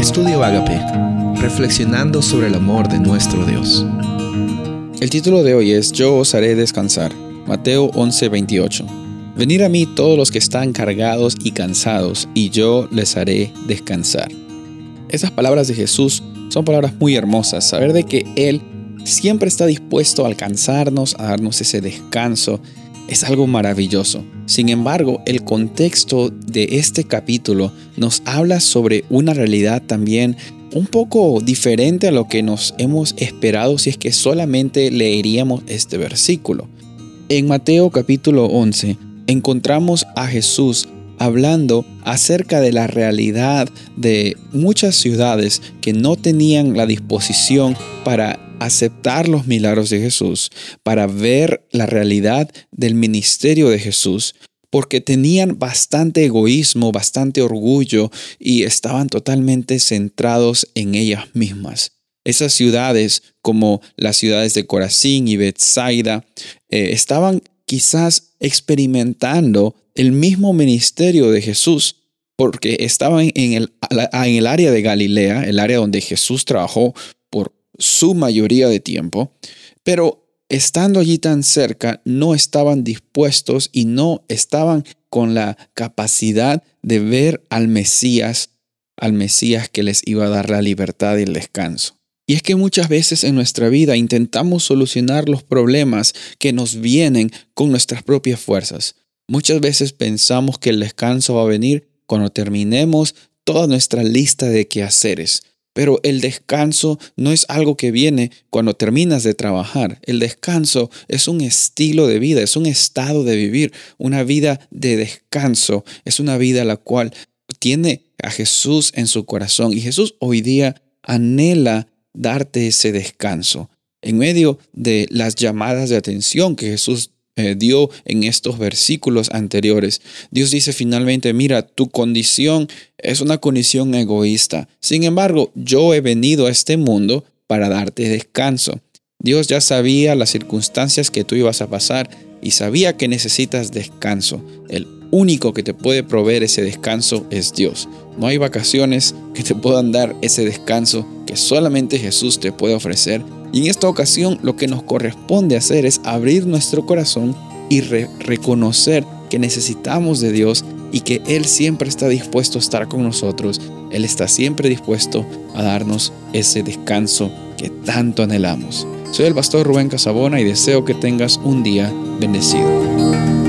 Estudio Agape, reflexionando sobre el amor de nuestro Dios. El título de hoy es Yo os haré descansar. Mateo 11:28. Venid a mí todos los que están cargados y cansados, y yo les haré descansar. Esas palabras de Jesús son palabras muy hermosas, saber de que Él siempre está dispuesto a alcanzarnos, a darnos ese descanso, es algo maravilloso. Sin embargo, el contexto de este capítulo nos habla sobre una realidad también un poco diferente a lo que nos hemos esperado si es que solamente leeríamos este versículo. En Mateo capítulo 11 encontramos a Jesús hablando acerca de la realidad de muchas ciudades que no tenían la disposición para aceptar los milagros de Jesús, para ver la realidad del ministerio de Jesús, porque tenían bastante egoísmo, bastante orgullo y estaban totalmente centrados en ellas mismas. Esas ciudades, como las ciudades de Corazín y Bethsaida, eh, estaban quizás experimentando el mismo ministerio de Jesús, porque estaban en el, en el área de Galilea, el área donde Jesús trabajó su mayoría de tiempo, pero estando allí tan cerca, no estaban dispuestos y no estaban con la capacidad de ver al Mesías, al Mesías que les iba a dar la libertad y el descanso. Y es que muchas veces en nuestra vida intentamos solucionar los problemas que nos vienen con nuestras propias fuerzas. Muchas veces pensamos que el descanso va a venir cuando terminemos toda nuestra lista de quehaceres, pero el descanso no es algo que viene cuando terminas de trabajar. El descanso es un estilo de vida, es un estado de vivir, una vida de descanso. Es una vida la cual tiene a Jesús en su corazón y Jesús hoy día anhela darte ese descanso. En medio de las llamadas de atención que Jesús eh, dio en estos versículos anteriores. Dios dice finalmente, mira, tu condición es una condición egoísta. Sin embargo, yo he venido a este mundo para darte descanso. Dios ya sabía las circunstancias que tú ibas a pasar y sabía que necesitas descanso. El único que te puede proveer ese descanso es Dios. No hay vacaciones que te puedan dar ese descanso que solamente Jesús te puede ofrecer y en esta ocasión lo que nos corresponde hacer es abrir nuestro corazón y reconocer que necesitamos de Dios y que Él siempre está dispuesto a estar con nosotros. Él está siempre dispuesto a darnos ese descanso que tanto anhelamos. Soy el pastor Rubén Casabona y deseo que tengas un día bendecido.